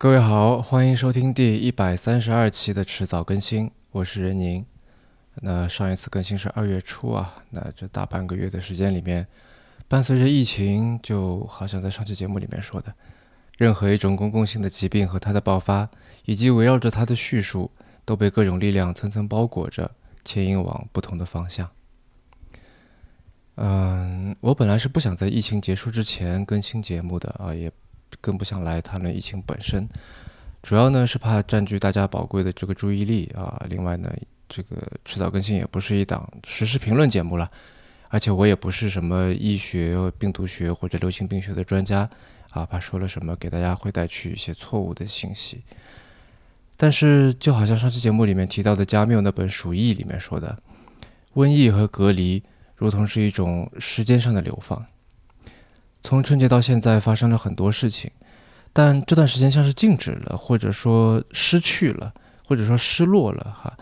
各位好，欢迎收听第一百三十二期的迟早更新，我是任宁。那上一次更新是二月初啊，那这大半个月的时间里面，伴随着疫情，就好像在上期节目里面说的，任何一种公共性的疾病和它的爆发，以及围绕着它的叙述，都被各种力量层层包裹着，牵引往不同的方向。嗯，我本来是不想在疫情结束之前更新节目的啊，也。更不想来谈论疫情本身，主要呢是怕占据大家宝贵的这个注意力啊。另外呢，这个迟早更新也不是一档实时评论节目了，而且我也不是什么医学、病毒学或者流行病学的专家啊，怕说了什么给大家会带去一些错误的信息。但是就好像上期节目里面提到的加缪那本《鼠疫》里面说的，瘟疫和隔离如同是一种时间上的流放。从春节到现在发生了很多事情，但这段时间像是静止了，或者说失去了，或者说失落了哈。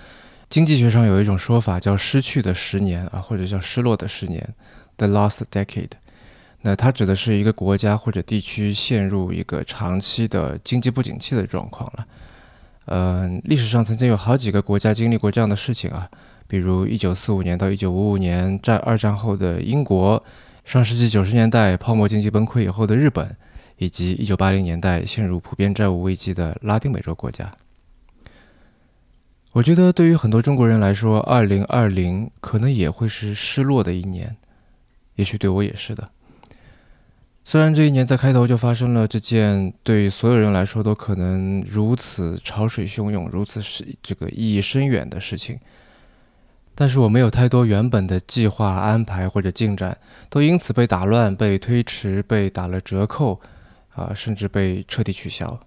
经济学上有一种说法叫“失去的十年”啊，或者叫“失落的十年 ”（the lost decade）。那它指的是一个国家或者地区陷入一个长期的经济不景气的状况了。嗯，历史上曾经有好几个国家经历过这样的事情啊，比如1945年到1955年战二战后的英国。上世纪九十年代泡沫经济崩溃以后的日本，以及一九八零年代陷入普遍债务危机的拉丁美洲国家，我觉得对于很多中国人来说，二零二零可能也会是失落的一年，也许对我也是的。虽然这一年在开头就发生了这件对所有人来说都可能如此潮水汹涌、如此是这个意义深远的事情。但是我没有太多原本的计划安排或者进展，都因此被打乱、被推迟、被打了折扣，啊，甚至被彻底取消。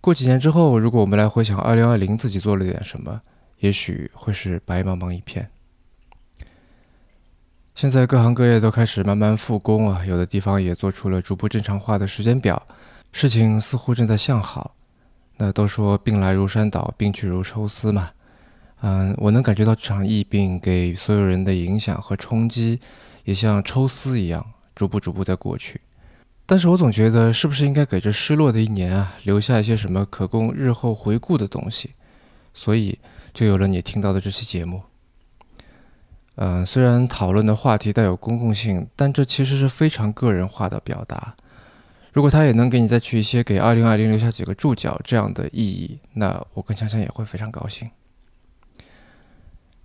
过几年之后，如果我们来回想2020自己做了点什么，也许会是白茫茫一片。现在各行各业都开始慢慢复工啊，有的地方也做出了逐步正常化的时间表，事情似乎正在向好。那都说病来如山倒，病去如抽丝嘛。嗯，我能感觉到这场疫病给所有人的影响和冲击，也像抽丝一样，逐步逐步在过去。但是我总觉得，是不是应该给这失落的一年啊，留下一些什么可供日后回顾的东西？所以就有了你听到的这期节目。嗯，虽然讨论的话题带有公共性，但这其实是非常个人化的表达。如果它也能给你再去一些给2020留下几个注脚这样的意义，那我跟香香也会非常高兴。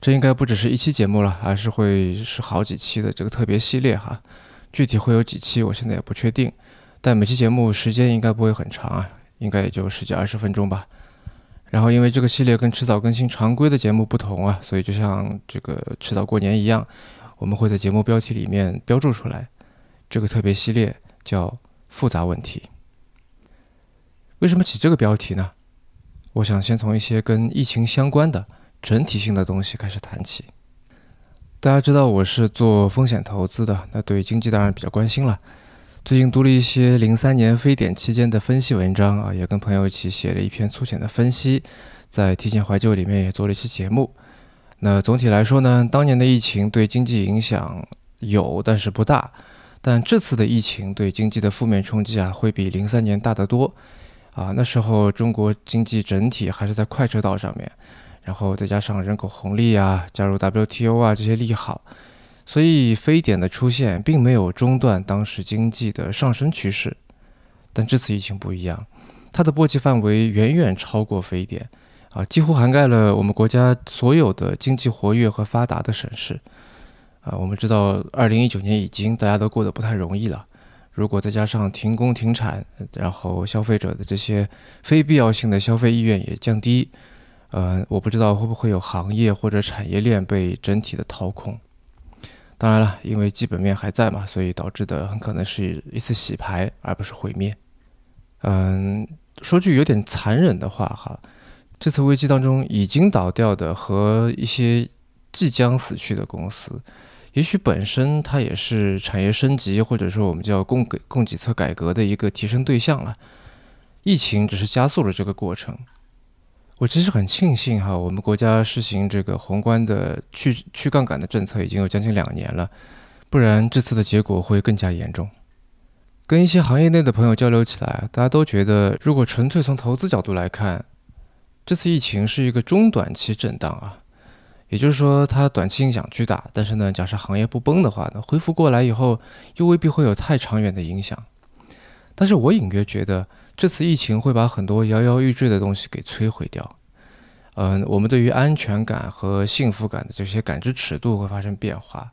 这应该不只是一期节目了，而是会是好几期的这个特别系列哈。具体会有几期，我现在也不确定。但每期节目时间应该不会很长啊，应该也就十几二十分钟吧。然后因为这个系列跟迟早更新常规的节目不同啊，所以就像这个迟早过年一样，我们会在节目标题里面标注出来，这个特别系列叫复杂问题。为什么起这个标题呢？我想先从一些跟疫情相关的。整体性的东西开始谈起。大家知道我是做风险投资的，那对经济当然比较关心了。最近读了一些零三年非典期间的分析文章啊，也跟朋友一起写了一篇粗浅的分析，在提前怀旧里面也做了一期节目。那总体来说呢，当年的疫情对经济影响有，但是不大。但这次的疫情对经济的负面冲击啊，会比零三年大得多。啊，那时候中国经济整体还是在快车道上面。然后再加上人口红利啊，加入 WTO 啊这些利好，所以非典的出现并没有中断当时经济的上升趋势。但这次疫情不一样，它的波及范围远远超过非典，啊，几乎涵盖了我们国家所有的经济活跃和发达的省市。啊，我们知道，二零一九年已经大家都过得不太容易了，如果再加上停工停产，然后消费者的这些非必要性的消费意愿也降低。呃，我不知道会不会有行业或者产业链被整体的掏空。当然了，因为基本面还在嘛，所以导致的很可能是一次洗牌，而不是毁灭。嗯，说句有点残忍的话哈，这次危机当中已经倒掉的和一些即将死去的公司，也许本身它也是产业升级或者说我们叫供给供给侧改革的一个提升对象了。疫情只是加速了这个过程。我其实很庆幸哈，我们国家实行这个宏观的去去杠杆的政策已经有将近两年了，不然这次的结果会更加严重。跟一些行业内的朋友交流起来，大家都觉得，如果纯粹从投资角度来看，这次疫情是一个中短期震荡啊，也就是说，它短期影响巨大，但是呢，假设行业不崩的话呢，恢复过来以后，又未必会有太长远的影响。但是我隐约觉得，这次疫情会把很多摇摇欲坠的东西给摧毁掉。嗯，我们对于安全感和幸福感的这些感知尺度会发生变化。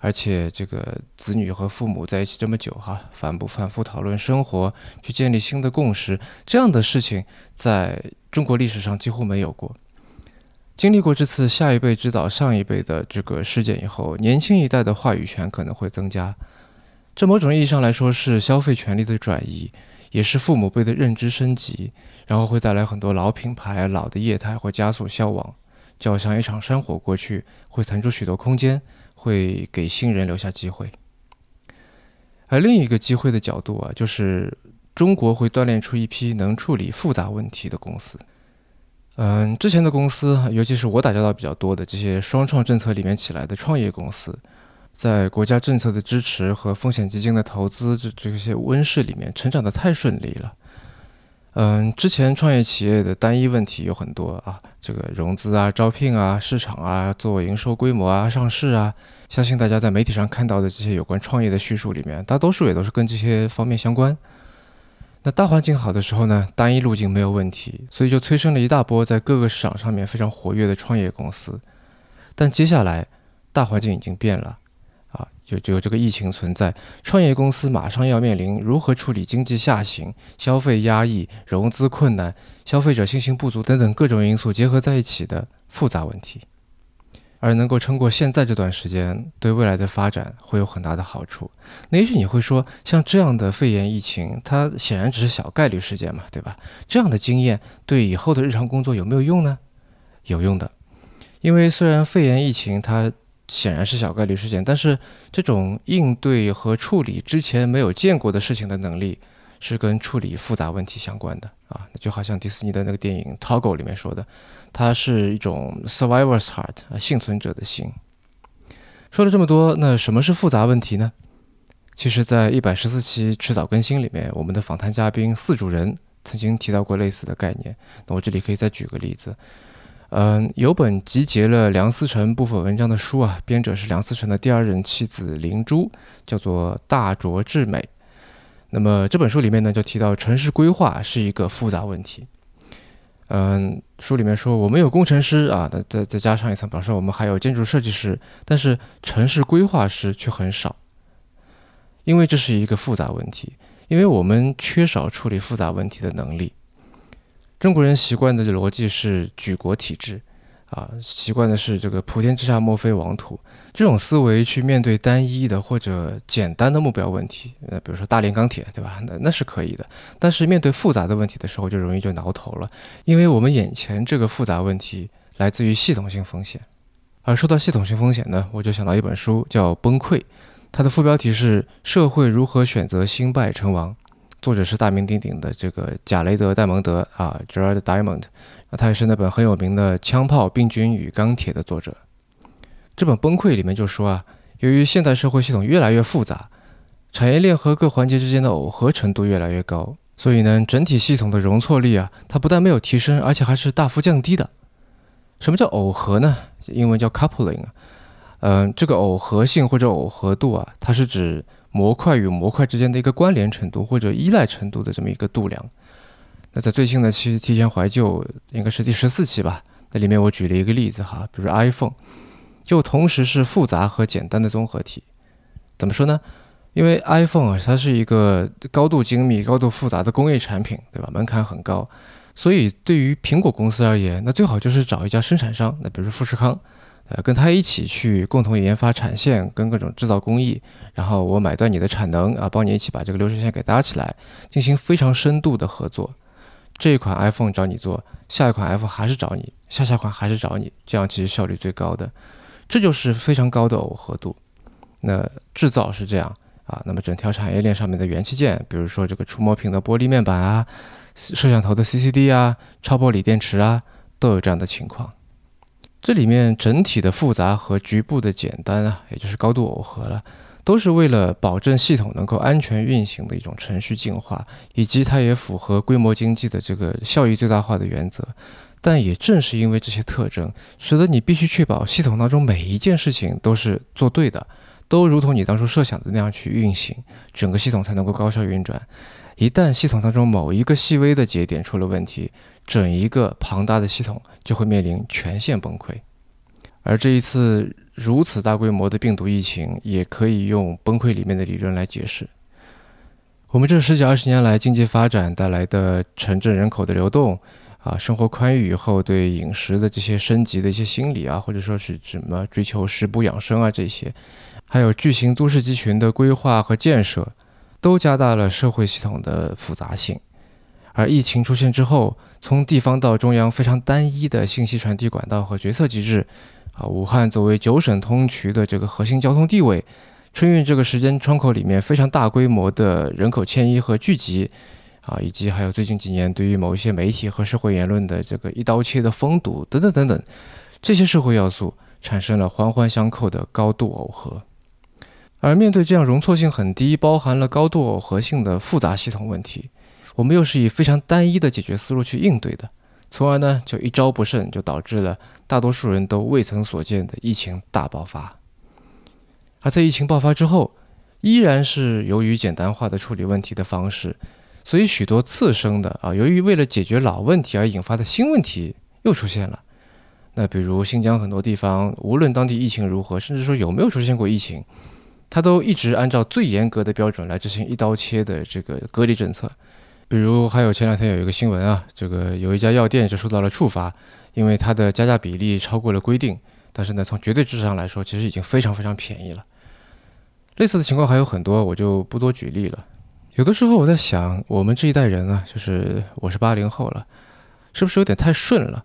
而且，这个子女和父母在一起这么久，哈，反不反复讨论生活，去建立新的共识，这样的事情在中国历史上几乎没有过。经历过这次下一辈指导上一辈的这个事件以后，年轻一代的话语权可能会增加。这某种意义上来说是消费权利的转移，也是父母辈的认知升级，然后会带来很多老品牌、老的业态会加速消亡，就好像一场山火过去，会腾出许多空间。会给新人留下机会，而另一个机会的角度啊，就是中国会锻炼出一批能处理复杂问题的公司。嗯，之前的公司，尤其是我打交道比较多的这些双创政策里面起来的创业公司，在国家政策的支持和风险基金的投资这这些温室里面成长的太顺利了。嗯，之前创业企业的单一问题有很多啊，这个融资啊、招聘啊、市场啊、做营收规模啊、上市啊，相信大家在媒体上看到的这些有关创业的叙述里面，大多数也都是跟这些方面相关。那大环境好的时候呢，单一路径没有问题，所以就催生了一大波在各个市场上面非常活跃的创业公司。但接下来大环境已经变了。啊，就就有这个疫情存在，创业公司马上要面临如何处理经济下行、消费压抑、融资困难、消费者信心不足等等各种因素结合在一起的复杂问题。而能够撑过现在这段时间，对未来的发展会有很大的好处。那也许你会说，像这样的肺炎疫情，它显然只是小概率事件嘛，对吧？这样的经验对以后的日常工作有没有用呢？有用的，因为虽然肺炎疫情它。显然是小概率事件，但是这种应对和处理之前没有见过的事情的能力，是跟处理复杂问题相关的啊。那就好像迪士尼的那个电影《Toggle》里面说的，它是一种 survivor's heart，幸存者的心。说了这么多，那什么是复杂问题呢？其实，在一百十四期迟早更新里面，我们的访谈嘉宾四主人曾经提到过类似的概念。那我这里可以再举个例子。嗯，有本集结了梁思成部分文章的书啊，编者是梁思成的第二任妻子林珠，叫做《大拙至美》。那么这本书里面呢，就提到城市规划是一个复杂问题。嗯，书里面说我们有工程师啊，再再加上一层，表示我们还有建筑设计师，但是城市规划师却很少，因为这是一个复杂问题，因为我们缺少处理复杂问题的能力。中国人习惯的逻辑是举国体制，啊，习惯的是这个普天之下莫非王土这种思维去面对单一的或者简单的目标问题，呃，比如说大连钢铁，对吧？那那是可以的。但是面对复杂的问题的时候，就容易就挠头了，因为我们眼前这个复杂问题来自于系统性风险。而说到系统性风险呢，我就想到一本书叫《崩溃》，它的副标题是《社会如何选择兴败成亡》。作者是大名鼎鼎的这个贾雷德·戴蒙德啊，Gerard Diamond，他也是那本很有名的《枪炮、病菌与钢铁》的作者。这本《崩溃》里面就说啊，由于现代社会系统越来越复杂，产业链和各环节之间的耦合程度越来越高，所以呢，整体系统的容错率啊，它不但没有提升，而且还是大幅降低的。什么叫耦合呢？英文叫 coupling 啊。嗯，这个耦合性或者耦合度啊，它是指。模块与模块之间的一个关联程度或者依赖程度的这么一个度量。那在最新的期提前怀旧，应该是第十四期吧？那里面我举了一个例子哈，比如 iPhone，就同时是复杂和简单的综合体。怎么说呢？因为 iPhone 啊，它是一个高度精密、高度复杂的工业产品，对吧？门槛很高，所以对于苹果公司而言，那最好就是找一家生产商，那比如富士康。呃，跟他一起去共同研发产线跟各种制造工艺，然后我买断你的产能啊，帮你一起把这个流水线给搭起来，进行非常深度的合作。这一款 iPhone 找你做，下一款 iPhone 还是找你，下下款还是找你，这样其实效率最高的，这就是非常高的耦合度。那制造是这样啊，那么整条产业链上面的元器件，比如说这个触摸屏的玻璃面板啊，摄像头的 CCD 啊，超薄锂电池啊，都有这样的情况。这里面整体的复杂和局部的简单啊，也就是高度耦合了，都是为了保证系统能够安全运行的一种程序进化，以及它也符合规模经济的这个效益最大化的原则。但也正是因为这些特征，使得你必须确保系统当中每一件事情都是做对的，都如同你当初设想的那样去运行，整个系统才能够高效运转。一旦系统当中某一个细微的节点出了问题，整一个庞大的系统就会面临全线崩溃。而这一次如此大规模的病毒疫情，也可以用崩溃里面的理论来解释。我们这十几二十年来经济发展带来的城镇人口的流动，啊，生活宽裕以后对饮食的这些升级的一些心理啊，或者说是什么追求食补养生啊这些，还有巨型都市集群的规划和建设，都加大了社会系统的复杂性。而疫情出现之后，从地方到中央非常单一的信息传递管道和决策机制。啊，武汉作为九省通衢的这个核心交通地位，春运这个时间窗口里面非常大规模的人口迁移和聚集，啊，以及还有最近几年对于某一些媒体和社会言论的这个一刀切的封堵等等等等，这些社会要素产生了环环相扣的高度耦合。而面对这样容错性很低、包含了高度耦合性的复杂系统问题，我们又是以非常单一的解决思路去应对的。从而呢，就一招不慎，就导致了大多数人都未曾所见的疫情大爆发。而在疫情爆发之后，依然是由于简单化的处理问题的方式，所以许多次生的啊，由于为了解决老问题而引发的新问题又出现了。那比如新疆很多地方，无论当地疫情如何，甚至说有没有出现过疫情，它都一直按照最严格的标准来执行一刀切的这个隔离政策。比如还有前两天有一个新闻啊，这个有一家药店就受到了处罚，因为它的加价比例超过了规定。但是呢，从绝对值上来说，其实已经非常非常便宜了。类似的情况还有很多，我就不多举例了。有的时候我在想，我们这一代人啊，就是我是八零后了，是不是有点太顺了？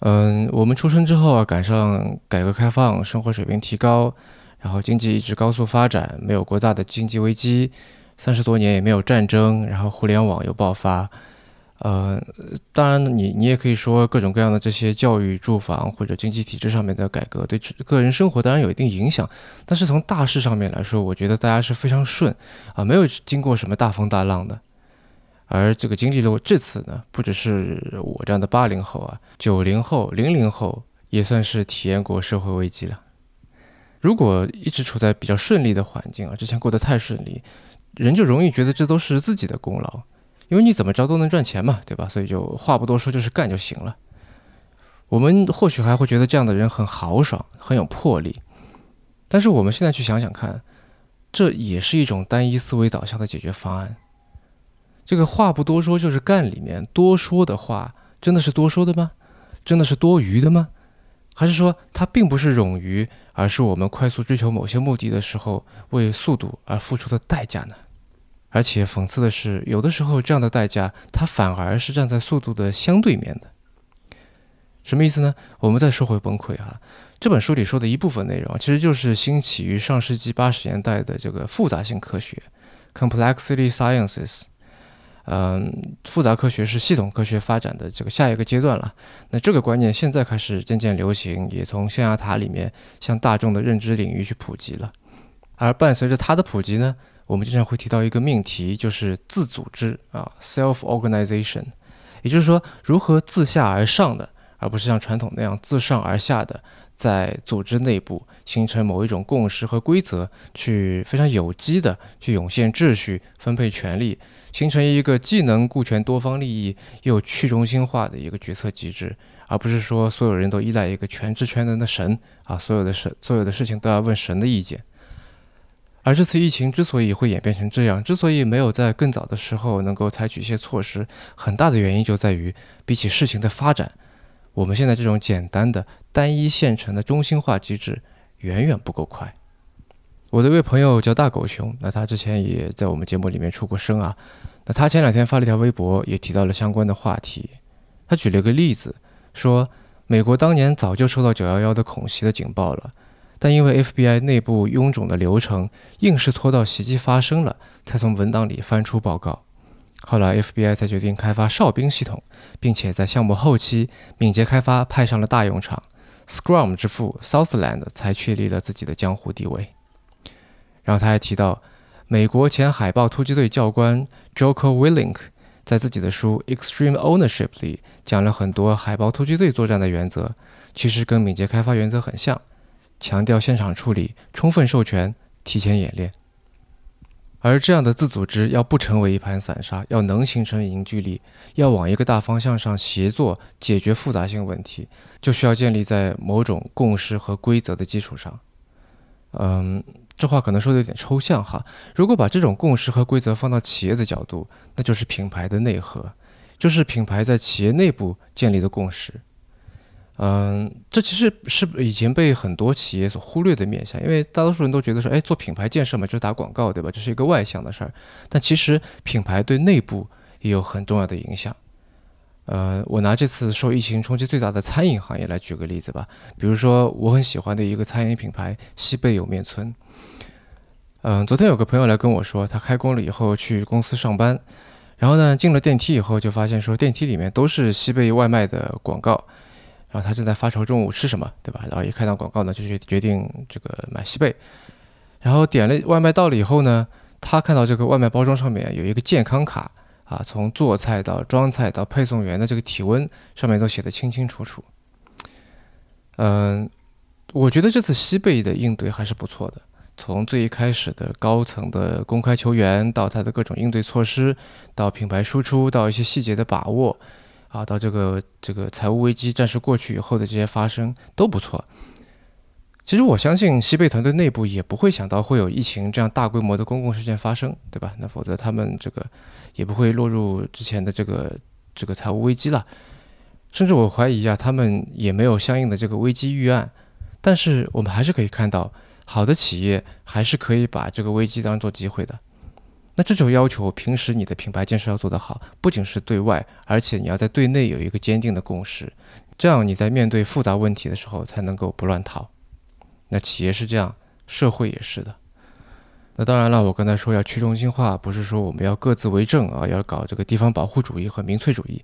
嗯，我们出生之后啊，赶上改革开放，生活水平提高，然后经济一直高速发展，没有过大的经济危机。三十多年也没有战争，然后互联网又爆发，呃，当然你你也可以说各种各样的这些教育、住房或者经济体制上面的改革对个人生活当然有一定影响，但是从大势上面来说，我觉得大家是非常顺啊，没有经过什么大风大浪的。而这个经历了这次呢，不只是我这样的八零后啊，九零后、零零后也算是体验过社会危机了。如果一直处在比较顺利的环境啊，之前过得太顺利。人就容易觉得这都是自己的功劳，因为你怎么着都能赚钱嘛，对吧？所以就话不多说，就是干就行了。我们或许还会觉得这样的人很豪爽，很有魄力。但是我们现在去想想看，这也是一种单一思维导向的解决方案。这个话不多说就是干里面多说的话，真的是多说的吗？真的是多余的吗？还是说它并不是冗余？而是我们快速追求某些目的的时候，为速度而付出的代价呢？而且讽刺的是，有的时候这样的代价，它反而是站在速度的相对面的。什么意思呢？我们再说回崩溃哈，这本书里说的一部分内容，其实就是兴起于上世纪八十年代的这个复杂性科学 （complexity sciences）。嗯，复杂科学是系统科学发展的这个下一个阶段了。那这个观念现在开始渐渐流行，也从象牙塔里面向大众的认知领域去普及了。而伴随着它的普及呢，我们经常会提到一个命题，就是自组织啊 （self-organization），也就是说，如何自下而上的，而不是像传统那样自上而下的，在组织内部形成某一种共识和规则，去非常有机的去涌现秩序、分配权力。形成一个既能顾全多方利益又去中心化的一个决策机制，而不是说所有人都依赖一个全知全能的神啊，所有的事所有的事情都要问神的意见。而这次疫情之所以会演变成这样，之所以没有在更早的时候能够采取一些措施，很大的原因就在于，比起事情的发展，我们现在这种简单的单一现成的中心化机制远远不够快。我的一位朋友叫大狗熊，那他之前也在我们节目里面出过声啊。那他前两天发了一条微博，也提到了相关的话题。他举了一个例子，说美国当年早就收到911的恐袭的警报了，但因为 FBI 内部臃肿的流程，硬是拖到袭击发生了，才从文档里翻出报告。后来 FBI 才决定开发哨兵系统，并且在项目后期敏捷开发派上了大用场。Scrum 之父 Southland 才确立了自己的江湖地位。然后他还提到，美国前海豹突击队教官 Joko Willink 在自己的书《Extreme Ownership》里讲了很多海豹突击队作战的原则，其实跟敏捷开发原则很像，强调现场处理、充分授权、提前演练。而这样的自组织要不成为一盘散沙，要能形成凝聚力，要往一个大方向上协作解决复杂性问题，就需要建立在某种共识和规则的基础上。嗯，这话可能说的有点抽象哈。如果把这种共识和规则放到企业的角度，那就是品牌的内核，就是品牌在企业内部建立的共识。嗯，这其实是以前被很多企业所忽略的面向，因为大多数人都觉得说，哎，做品牌建设嘛，就是打广告，对吧？这是一个外向的事儿。但其实品牌对内部也有很重要的影响。呃，我拿这次受疫情冲击最大的餐饮行业来举个例子吧。比如说，我很喜欢的一个餐饮品牌西贝莜面村。嗯，昨天有个朋友来跟我说，他开工了以后去公司上班，然后呢，进了电梯以后就发现说，电梯里面都是西贝外卖的广告。然后他正在发愁中午吃什么，对吧？然后一看到广告呢，就决决定这个买西贝。然后点了外卖到了以后呢，他看到这个外卖包装上面有一个健康卡啊，从做菜到装菜到配送员的这个体温上面都写得清清楚楚。嗯，我觉得这次西贝的应对还是不错的，从最一开始的高层的公开求援，到他的各种应对措施，到品牌输出，到一些细节的把握。啊，到这个这个财务危机暂时过去以后的这些发生都不错。其实我相信西贝团队内部也不会想到会有疫情这样大规模的公共事件发生，对吧？那否则他们这个也不会落入之前的这个这个财务危机了。甚至我怀疑啊，他们也没有相应的这个危机预案。但是我们还是可以看到，好的企业还是可以把这个危机当做机会的。那这种要求，平时你的品牌建设要做得好，不仅是对外，而且你要在对内有一个坚定的共识，这样你在面对复杂问题的时候才能够不乱套。那企业是这样，社会也是的。那当然了，我刚才说要去中心化，不是说我们要各自为政啊，要搞这个地方保护主义和民粹主义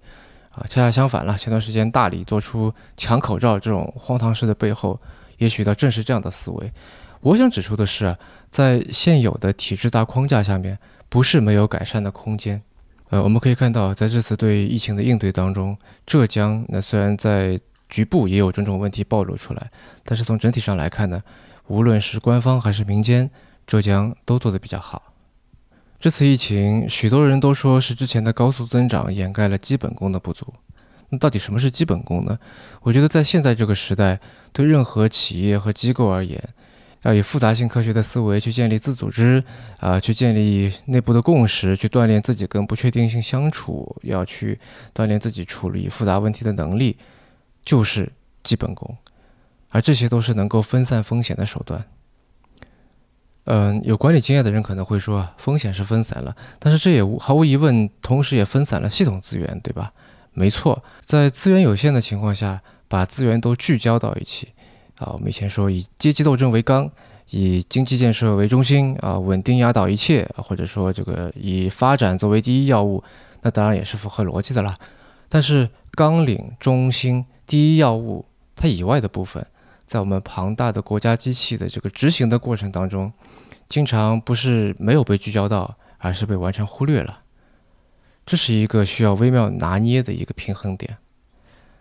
啊，恰恰相反了。前段时间大理做出抢口罩这种荒唐事的背后，也许它正是这样的思维。我想指出的是，在现有的体制大框架下面。不是没有改善的空间，呃，我们可以看到，在这次对疫情的应对当中，浙江那虽然在局部也有种种问题暴露出来，但是从整体上来看呢，无论是官方还是民间，浙江都做得比较好。这次疫情，许多人都说是之前的高速增长掩盖了基本功的不足。那到底什么是基本功呢？我觉得在现在这个时代，对任何企业和机构而言，要以复杂性科学的思维去建立自组织，啊，去建立内部的共识，去锻炼自己跟不确定性相处，要去锻炼自己处理复杂问题的能力，就是基本功。而这些都是能够分散风险的手段。嗯，有管理经验的人可能会说，风险是分散了，但是这也无毫无疑问，同时也分散了系统资源，对吧？没错，在资源有限的情况下，把资源都聚焦到一起。啊，我们以前说以阶级斗争为纲，以经济建设为中心啊，稳定压倒一切，或者说这个以发展作为第一要务，那当然也是符合逻辑的啦。但是纲领中心第一要务它以外的部分，在我们庞大的国家机器的这个执行的过程当中，经常不是没有被聚焦到，而是被完全忽略了。这是一个需要微妙拿捏的一个平衡点。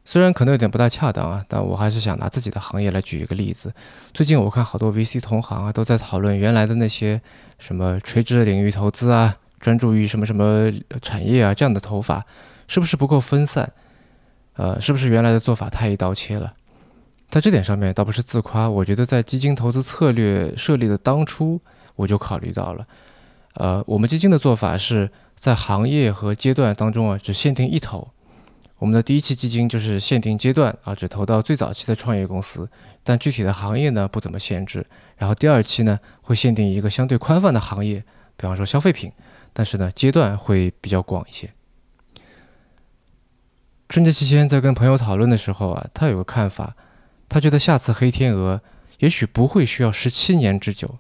虽然可能有点不大恰当啊，但我还是想拿自己的行业来举一个例子。最近我看好多 VC 同行啊，都在讨论原来的那些什么垂直领域投资啊，专注于什么什么产业啊这样的投法，是不是不够分散？呃，是不是原来的做法太一刀切了？在这点上面倒不是自夸，我觉得在基金投资策略设立的当初，我就考虑到了。呃，我们基金的做法是在行业和阶段当中啊，只限定一头。我们的第一期基金就是限定阶段啊，只投到最早期的创业公司，但具体的行业呢不怎么限制。然后第二期呢会限定一个相对宽泛的行业，比方说消费品，但是呢阶段会比较广一些。春节期间在跟朋友讨论的时候啊，他有个看法，他觉得下次黑天鹅也许不会需要十七年之久，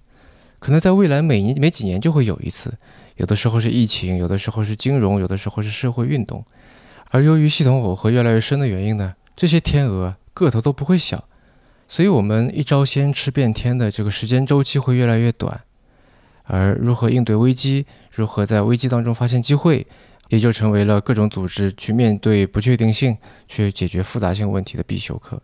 可能在未来每年每几年就会有一次，有的时候是疫情，有的时候是金融，有的时候是社会运动。而由于系统耦合越来越深的原因呢，这些天鹅个头都不会小，所以我们一招鲜吃遍天的这个时间周期会越来越短。而如何应对危机，如何在危机当中发现机会，也就成为了各种组织去面对不确定性、去解决复杂性问题的必修课。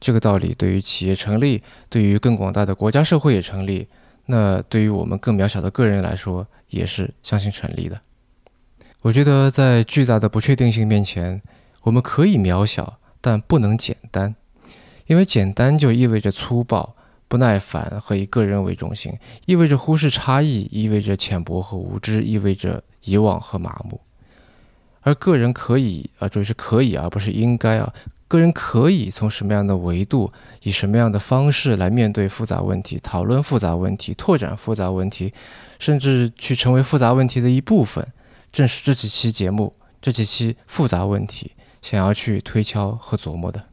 这个道理对于企业成立，对于更广大的国家社会也成立。那对于我们更渺小的个人来说，也是相信成立的。我觉得在巨大的不确定性面前，我们可以渺小，但不能简单，因为简单就意味着粗暴。不耐烦和以个人为中心，意味着忽视差异，意味着浅薄和无知，意味着遗忘和麻木。而个人可以啊，注意是可以，而不是应该啊。个人可以从什么样的维度，以什么样的方式来面对复杂问题，讨论复杂问题，拓展复杂问题，甚至去成为复杂问题的一部分。正是这几期节目，这几期复杂问题，想要去推敲和琢磨的。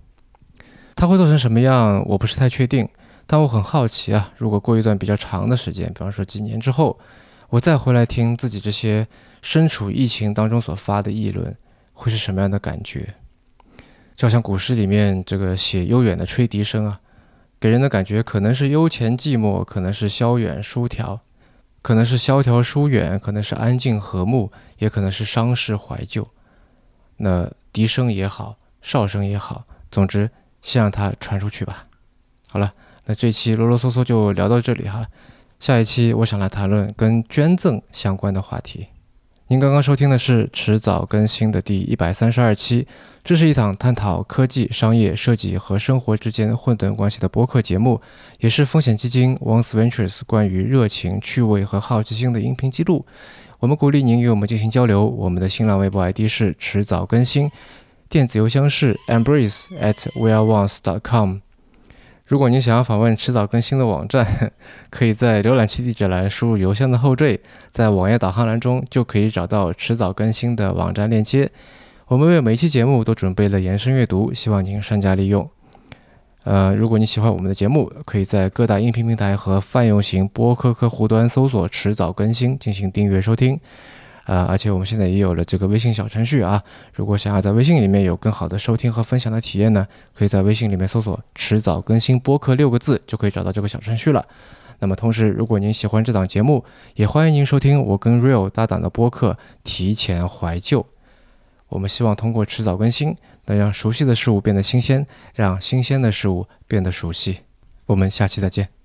它会做成什么样，我不是太确定。但我很好奇啊，如果过一段比较长的时间，比方说几年之后，我再回来听自己这些身处疫情当中所发的议论，会是什么样的感觉？就像古诗里面这个写悠远的吹笛声啊，给人的感觉可能是悠闲寂寞，可能是萧远疏条，可能是萧条疏远，可能是安静和睦，也可能是伤势怀旧。那笛声也好，哨声也好，总之先让它传出去吧。好了。那这期啰啰嗦嗦就聊到这里哈，下一期我想来谈论跟捐赠相关的话题。您刚刚收听的是迟早更新的第一百三十二期，这是一档探讨科技、商业、设计和生活之间混沌关系的播客节目，也是风险基金 Once Ventures 关于热情、趣味和好奇心的音频记录。我们鼓励您与我们进行交流，我们的新浪微博 ID 是迟早更新，电子邮箱是 embrace at weareones.com。如果您想要访问迟早更新的网站，可以在浏览器地址栏输入邮箱的后缀，在网页导航栏中就可以找到迟早更新的网站链接。我们为每一期节目都准备了延伸阅读，希望您善加利用。呃，如果你喜欢我们的节目，可以在各大音频平台和泛用型播客客户端搜索“迟早更新”进行订阅收听。呃，而且我们现在也有了这个微信小程序啊。如果想要在微信里面有更好的收听和分享的体验呢，可以在微信里面搜索“迟早更新播客”六个字，就可以找到这个小程序了。那么，同时，如果您喜欢这档节目，也欢迎您收听我跟 Real 搭档的播客《提前怀旧》。我们希望通过迟早更新，能让熟悉的事物变得新鲜，让新鲜的事物变得熟悉。我们下期再见。